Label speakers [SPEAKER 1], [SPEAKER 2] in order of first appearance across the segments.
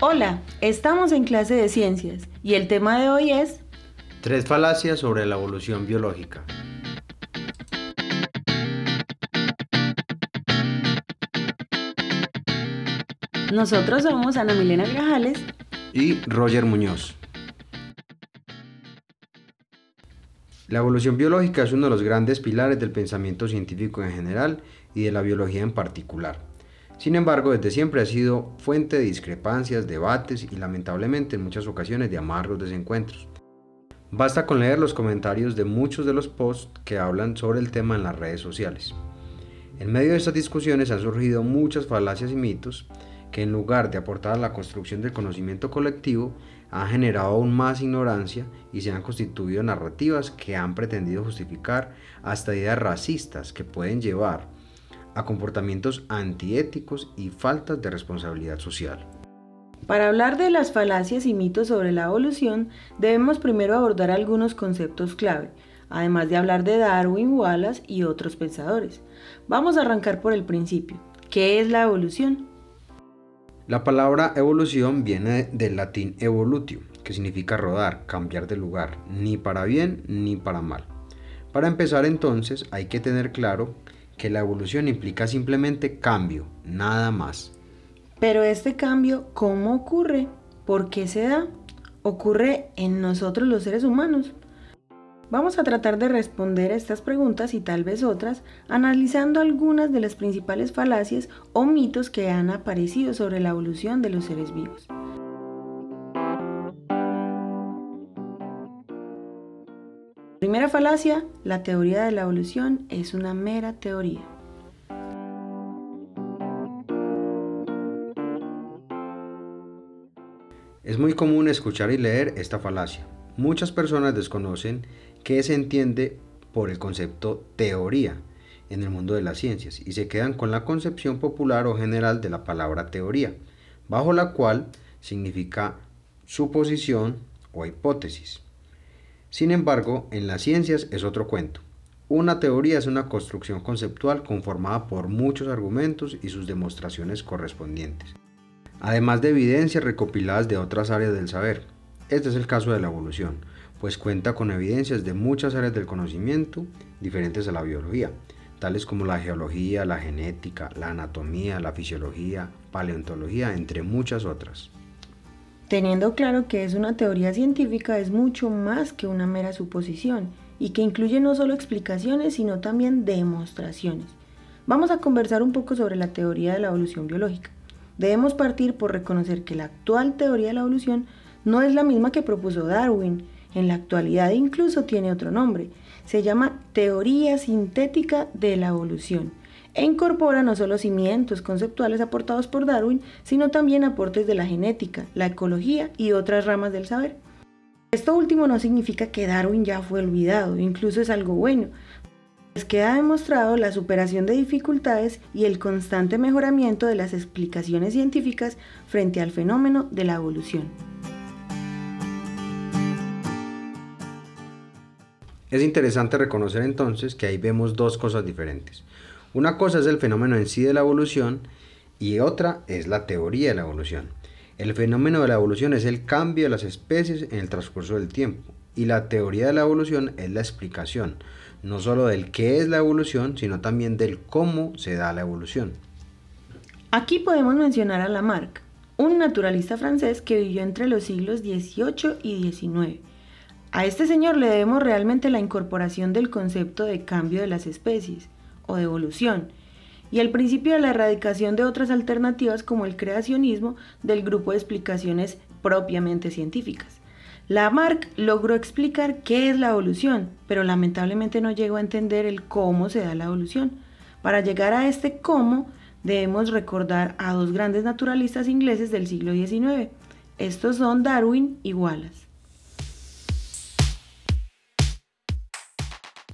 [SPEAKER 1] Hola, estamos en clase de ciencias y el tema de hoy es
[SPEAKER 2] Tres falacias sobre la evolución biológica.
[SPEAKER 1] Nosotros somos Ana Milena Grajales
[SPEAKER 2] y Roger Muñoz. La evolución biológica es uno de los grandes pilares del pensamiento científico en general y de la biología en particular. Sin embargo, desde siempre ha sido fuente de discrepancias, debates y lamentablemente en muchas ocasiones de amargos desencuentros. Basta con leer los comentarios de muchos de los posts que hablan sobre el tema en las redes sociales. En medio de estas discusiones han surgido muchas falacias y mitos que en lugar de aportar a la construcción del conocimiento colectivo, han generado aún más ignorancia y se han constituido narrativas que han pretendido justificar hasta ideas racistas que pueden llevar a comportamientos antiéticos y faltas de responsabilidad social.
[SPEAKER 1] Para hablar de las falacias y mitos sobre la evolución, debemos primero abordar algunos conceptos clave, además de hablar de Darwin, Wallace y otros pensadores. Vamos a arrancar por el principio. ¿Qué es la evolución?
[SPEAKER 2] La palabra evolución viene del latín evolutio, que significa rodar, cambiar de lugar, ni para bien ni para mal. Para empezar entonces hay que tener claro que la evolución implica simplemente cambio, nada más.
[SPEAKER 1] Pero este cambio, ¿cómo ocurre? ¿Por qué se da? ¿Ocurre en nosotros los seres humanos? Vamos a tratar de responder estas preguntas y tal vez otras, analizando algunas de las principales falacias o mitos que han aparecido sobre la evolución de los seres vivos. Primera falacia, la teoría de la evolución es una mera teoría.
[SPEAKER 2] Es muy común escuchar y leer esta falacia. Muchas personas desconocen qué se entiende por el concepto teoría en el mundo de las ciencias y se quedan con la concepción popular o general de la palabra teoría, bajo la cual significa suposición o hipótesis. Sin embargo, en las ciencias es otro cuento. Una teoría es una construcción conceptual conformada por muchos argumentos y sus demostraciones correspondientes, además de evidencias recopiladas de otras áreas del saber. Este es el caso de la evolución, pues cuenta con evidencias de muchas áreas del conocimiento diferentes a la biología, tales como la geología, la genética, la anatomía, la fisiología, paleontología, entre muchas otras.
[SPEAKER 1] Teniendo claro que es una teoría científica es mucho más que una mera suposición y que incluye no solo explicaciones sino también demostraciones. Vamos a conversar un poco sobre la teoría de la evolución biológica. Debemos partir por reconocer que la actual teoría de la evolución no es la misma que propuso Darwin. En la actualidad incluso tiene otro nombre. Se llama teoría sintética de la evolución e incorpora no solo cimientos conceptuales aportados por Darwin, sino también aportes de la genética, la ecología y otras ramas del saber. Esto último no significa que Darwin ya fue olvidado, incluso es algo bueno, pues queda demostrado la superación de dificultades y el constante mejoramiento de las explicaciones científicas frente al fenómeno de la evolución.
[SPEAKER 2] Es interesante reconocer entonces que ahí vemos dos cosas diferentes. Una cosa es el fenómeno en sí de la evolución y otra es la teoría de la evolución. El fenómeno de la evolución es el cambio de las especies en el transcurso del tiempo y la teoría de la evolución es la explicación, no solo del qué es la evolución, sino también del cómo se da la evolución.
[SPEAKER 1] Aquí podemos mencionar a Lamarck, un naturalista francés que vivió entre los siglos XVIII y XIX. A este señor le debemos realmente la incorporación del concepto de cambio de las especies o de evolución, y el principio de la erradicación de otras alternativas como el creacionismo del grupo de explicaciones propiamente científicas. Lamarck logró explicar qué es la evolución, pero lamentablemente no llegó a entender el cómo se da la evolución. Para llegar a este cómo, debemos recordar a dos grandes naturalistas ingleses del siglo XIX. Estos son Darwin y Wallace.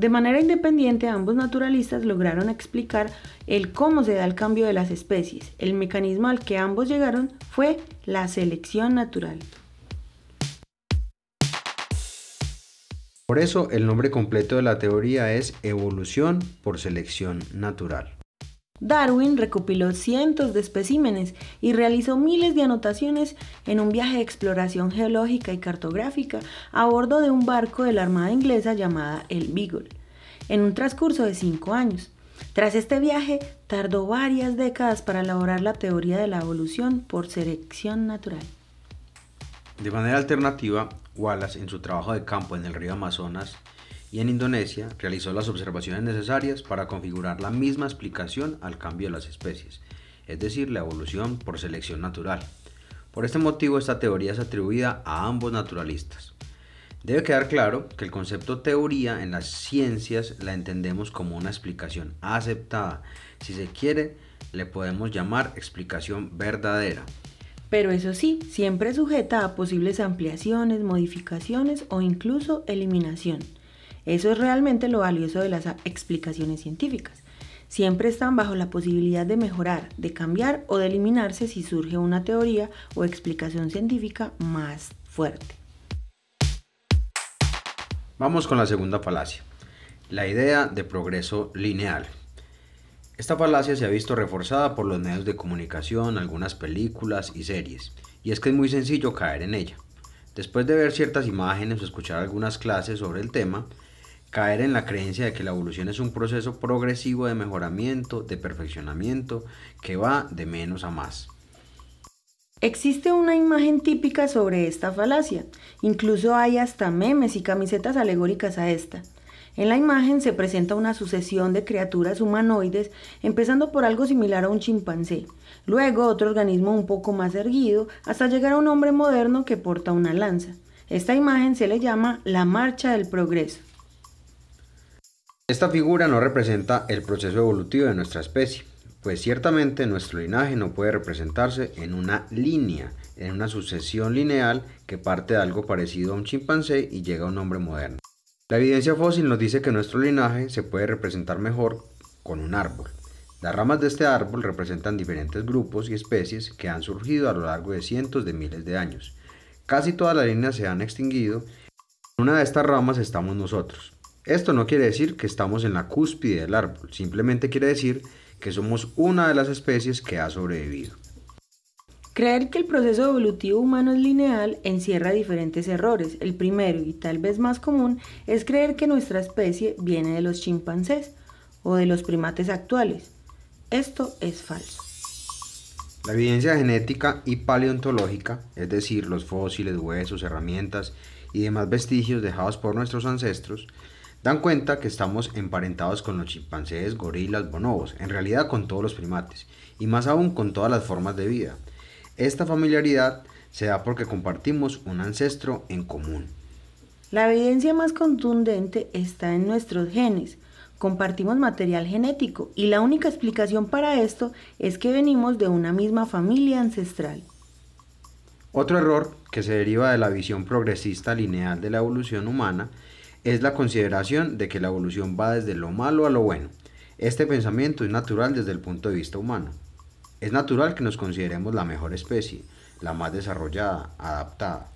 [SPEAKER 1] De manera independiente, ambos naturalistas lograron explicar el cómo se da el cambio de las especies. El mecanismo al que ambos llegaron fue la selección natural.
[SPEAKER 2] Por eso el nombre completo de la teoría es evolución por selección natural.
[SPEAKER 1] Darwin recopiló cientos de especímenes y realizó miles de anotaciones en un viaje de exploración geológica y cartográfica a bordo de un barco de la Armada inglesa llamada el Beagle, en un transcurso de cinco años. Tras este viaje, tardó varias décadas para elaborar la teoría de la evolución por selección natural.
[SPEAKER 2] De manera alternativa, Wallace, en su trabajo de campo en el río Amazonas, y en Indonesia realizó las observaciones necesarias para configurar la misma explicación al cambio de las especies, es decir, la evolución por selección natural. Por este motivo esta teoría es atribuida a ambos naturalistas. Debe quedar claro que el concepto teoría en las ciencias la entendemos como una explicación aceptada. Si se quiere, le podemos llamar explicación verdadera.
[SPEAKER 1] Pero eso sí, siempre sujeta a posibles ampliaciones, modificaciones o incluso eliminación. Eso es realmente lo valioso de las explicaciones científicas. Siempre están bajo la posibilidad de mejorar, de cambiar o de eliminarse si surge una teoría o explicación científica más fuerte.
[SPEAKER 2] Vamos con la segunda falacia, la idea de progreso lineal. Esta falacia se ha visto reforzada por los medios de comunicación, algunas películas y series, y es que es muy sencillo caer en ella. Después de ver ciertas imágenes o escuchar algunas clases sobre el tema, caer en la creencia de que la evolución es un proceso progresivo de mejoramiento, de perfeccionamiento, que va de menos a más.
[SPEAKER 1] Existe una imagen típica sobre esta falacia, incluso hay hasta memes y camisetas alegóricas a esta. En la imagen se presenta una sucesión de criaturas humanoides, empezando por algo similar a un chimpancé, luego otro organismo un poco más erguido, hasta llegar a un hombre moderno que porta una lanza. Esta imagen se le llama la marcha del progreso.
[SPEAKER 2] Esta figura no representa el proceso evolutivo de nuestra especie, pues ciertamente nuestro linaje no puede representarse en una línea, en una sucesión lineal que parte de algo parecido a un chimpancé y llega a un hombre moderno. La evidencia fósil nos dice que nuestro linaje se puede representar mejor con un árbol. Las ramas de este árbol representan diferentes grupos y especies que han surgido a lo largo de cientos de miles de años. Casi todas las líneas se han extinguido. En una de estas ramas estamos nosotros. Esto no quiere decir que estamos en la cúspide del árbol, simplemente quiere decir que somos una de las especies que ha sobrevivido.
[SPEAKER 1] Creer que el proceso evolutivo humano es lineal encierra diferentes errores. El primero y tal vez más común es creer que nuestra especie viene de los chimpancés o de los primates actuales. Esto es falso.
[SPEAKER 2] La evidencia genética y paleontológica, es decir, los fósiles, huesos, herramientas y demás vestigios dejados por nuestros ancestros, dan cuenta que estamos emparentados con los chimpancés, gorilas, bonobos, en realidad con todos los primates, y más aún con todas las formas de vida. Esta familiaridad se da porque compartimos un ancestro en común.
[SPEAKER 1] La evidencia más contundente está en nuestros genes. Compartimos material genético y la única explicación para esto es que venimos de una misma familia ancestral.
[SPEAKER 2] Otro error que se deriva de la visión progresista lineal de la evolución humana es la consideración de que la evolución va desde lo malo a lo bueno. Este pensamiento es natural desde el punto de vista humano. Es natural que nos consideremos la mejor especie, la más desarrollada, adaptada.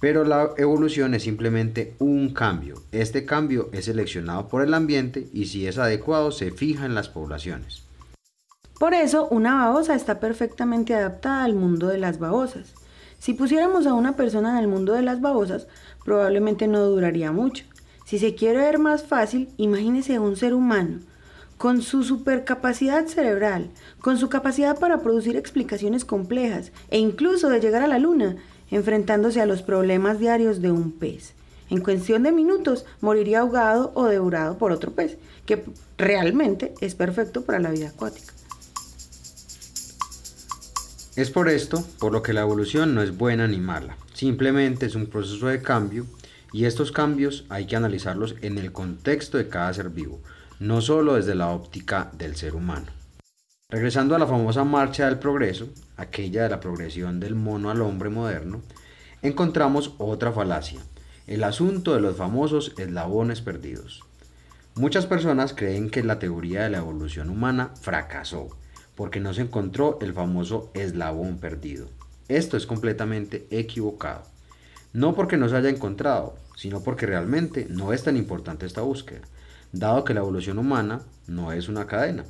[SPEAKER 2] Pero la evolución es simplemente un cambio. Este cambio es seleccionado por el ambiente y si es adecuado se fija en las poblaciones.
[SPEAKER 1] Por eso, una babosa está perfectamente adaptada al mundo de las babosas. Si pusiéramos a una persona en el mundo de las babosas, probablemente no duraría mucho. Si se quiere ver más fácil, imagínese un ser humano con su supercapacidad cerebral, con su capacidad para producir explicaciones complejas e incluso de llegar a la luna, enfrentándose a los problemas diarios de un pez. En cuestión de minutos moriría ahogado o devorado por otro pez, que realmente es perfecto para la vida acuática.
[SPEAKER 2] Es por esto por lo que la evolución no es buena ni mala, simplemente es un proceso de cambio y estos cambios hay que analizarlos en el contexto de cada ser vivo, no solo desde la óptica del ser humano. Regresando a la famosa marcha del progreso, aquella de la progresión del mono al hombre moderno, encontramos otra falacia, el asunto de los famosos eslabones perdidos. Muchas personas creen que la teoría de la evolución humana fracasó, porque no se encontró el famoso eslabón perdido. Esto es completamente equivocado. No porque no se haya encontrado, sino porque realmente no es tan importante esta búsqueda, dado que la evolución humana no es una cadena.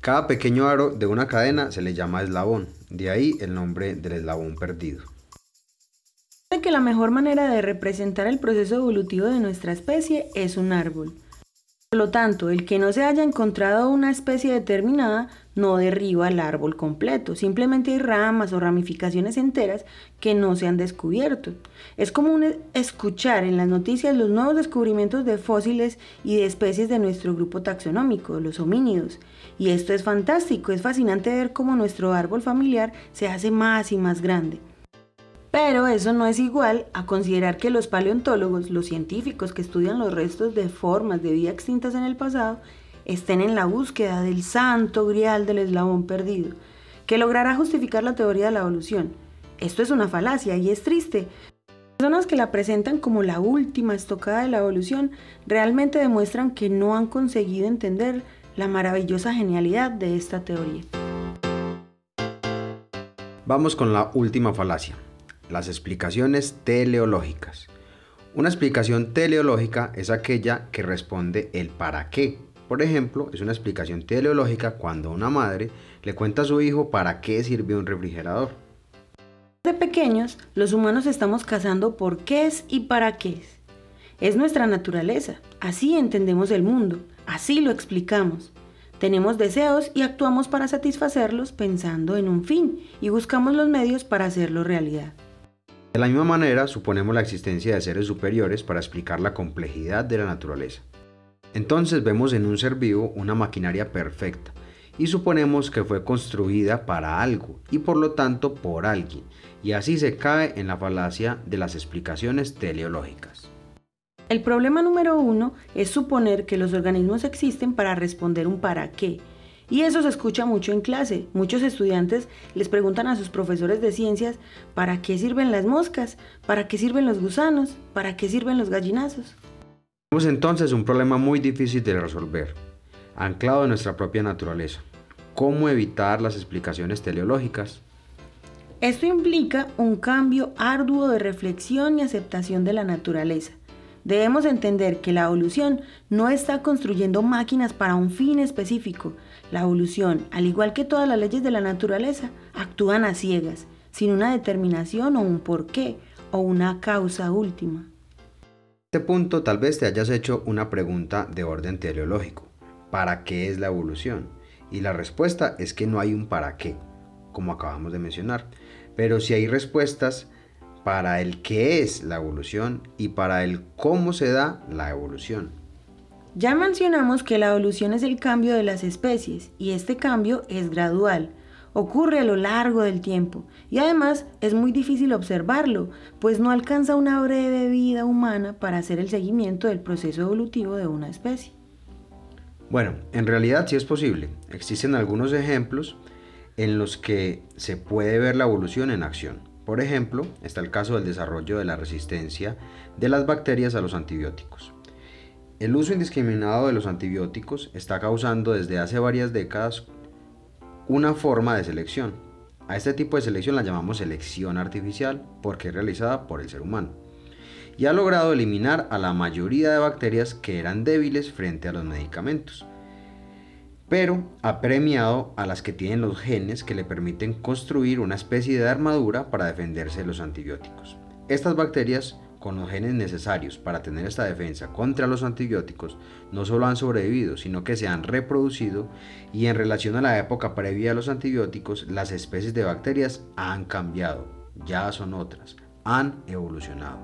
[SPEAKER 2] Cada pequeño aro de una cadena se le llama eslabón, de ahí el nombre del eslabón perdido.
[SPEAKER 1] que la mejor manera de representar el proceso evolutivo de nuestra especie es un árbol. Por lo tanto, el que no se haya encontrado una especie determinada no derriba el árbol completo, simplemente hay ramas o ramificaciones enteras que no se han descubierto. Es común escuchar en las noticias los nuevos descubrimientos de fósiles y de especies de nuestro grupo taxonómico, los homínidos. Y esto es fantástico, es fascinante ver cómo nuestro árbol familiar se hace más y más grande. Pero eso no es igual a considerar que los paleontólogos, los científicos que estudian los restos de formas de vida extintas en el pasado, estén en la búsqueda del santo grial del eslabón perdido, que logrará justificar la teoría de la evolución. Esto es una falacia y es triste. Personas que la presentan como la última estocada de la evolución realmente demuestran que no han conseguido entender la maravillosa genialidad de esta teoría.
[SPEAKER 2] Vamos con la última falacia, las explicaciones teleológicas. Una explicación teleológica es aquella que responde el para qué. Por ejemplo, es una explicación teleológica cuando una madre le cuenta a su hijo para qué sirve un refrigerador.
[SPEAKER 1] De pequeños, los humanos estamos cazando por qué es y para qué es. Es nuestra naturaleza, así entendemos el mundo, así lo explicamos. Tenemos deseos y actuamos para satisfacerlos pensando en un fin y buscamos los medios para hacerlo realidad.
[SPEAKER 2] De la misma manera, suponemos la existencia de seres superiores para explicar la complejidad de la naturaleza. Entonces vemos en un ser vivo una maquinaria perfecta y suponemos que fue construida para algo y por lo tanto por alguien, y así se cae en la falacia de las explicaciones teleológicas.
[SPEAKER 1] El problema número uno es suponer que los organismos existen para responder un para qué, y eso se escucha mucho en clase. Muchos estudiantes les preguntan a sus profesores de ciencias para qué sirven las moscas, para qué sirven los gusanos, para qué sirven los gallinazos.
[SPEAKER 2] Tenemos entonces un problema muy difícil de resolver, anclado en nuestra propia naturaleza. ¿Cómo evitar las explicaciones teleológicas?
[SPEAKER 1] Esto implica un cambio arduo de reflexión y aceptación de la naturaleza. Debemos entender que la evolución no está construyendo máquinas para un fin específico. La evolución, al igual que todas las leyes de la naturaleza, actúan a ciegas, sin una determinación o un porqué o una causa última.
[SPEAKER 2] Este punto tal vez te hayas hecho una pregunta de orden teleológico. ¿Para qué es la evolución? Y la respuesta es que no hay un para qué, como acabamos de mencionar. Pero si hay respuestas para el qué es la evolución y para el cómo se da la evolución.
[SPEAKER 1] Ya mencionamos que la evolución es el cambio de las especies y este cambio es gradual, ocurre a lo largo del tiempo y además es muy difícil observarlo, pues no alcanza una breve vida humana para hacer el seguimiento del proceso evolutivo de una especie.
[SPEAKER 2] Bueno, en realidad sí es posible. Existen algunos ejemplos en los que se puede ver la evolución en acción. Por ejemplo, está el caso del desarrollo de la resistencia de las bacterias a los antibióticos. El uso indiscriminado de los antibióticos está causando desde hace varias décadas una forma de selección. A este tipo de selección la llamamos selección artificial porque es realizada por el ser humano. Y ha logrado eliminar a la mayoría de bacterias que eran débiles frente a los medicamentos pero ha premiado a las que tienen los genes que le permiten construir una especie de armadura para defenderse de los antibióticos. Estas bacterias con los genes necesarios para tener esta defensa contra los antibióticos no solo han sobrevivido, sino que se han reproducido y en relación a la época previa a los antibióticos, las especies de bacterias han cambiado, ya son otras, han evolucionado.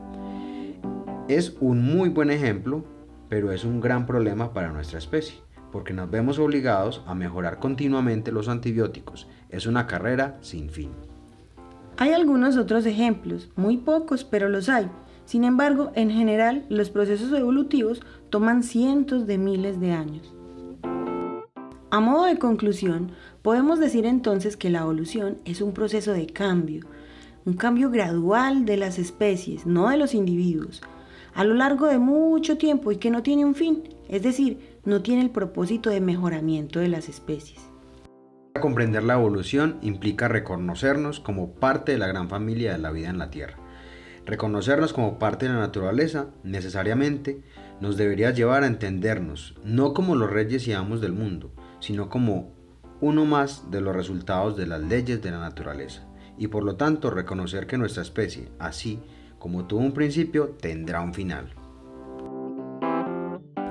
[SPEAKER 2] Es un muy buen ejemplo, pero es un gran problema para nuestra especie porque nos vemos obligados a mejorar continuamente los antibióticos. Es una carrera sin fin.
[SPEAKER 1] Hay algunos otros ejemplos, muy pocos, pero los hay. Sin embargo, en general, los procesos evolutivos toman cientos de miles de años. A modo de conclusión, podemos decir entonces que la evolución es un proceso de cambio, un cambio gradual de las especies, no de los individuos, a lo largo de mucho tiempo y que no tiene un fin, es decir, no tiene el propósito de mejoramiento de las especies.
[SPEAKER 2] Comprender la evolución implica reconocernos como parte de la gran familia de la vida en la Tierra. Reconocernos como parte de la naturaleza necesariamente nos debería llevar a entendernos, no como los reyes y amos del mundo, sino como uno más de los resultados de las leyes de la naturaleza y por lo tanto reconocer que nuestra especie, así como tuvo un principio, tendrá un final.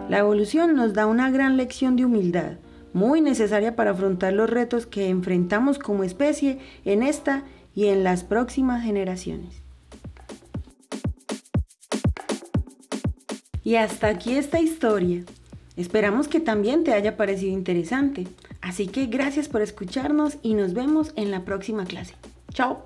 [SPEAKER 1] La evolución nos da una gran lección de humildad, muy necesaria para afrontar los retos que enfrentamos como especie en esta y en las próximas generaciones. Y hasta aquí esta historia. Esperamos que también te haya parecido interesante. Así que gracias por escucharnos y nos vemos en la próxima clase. Chao.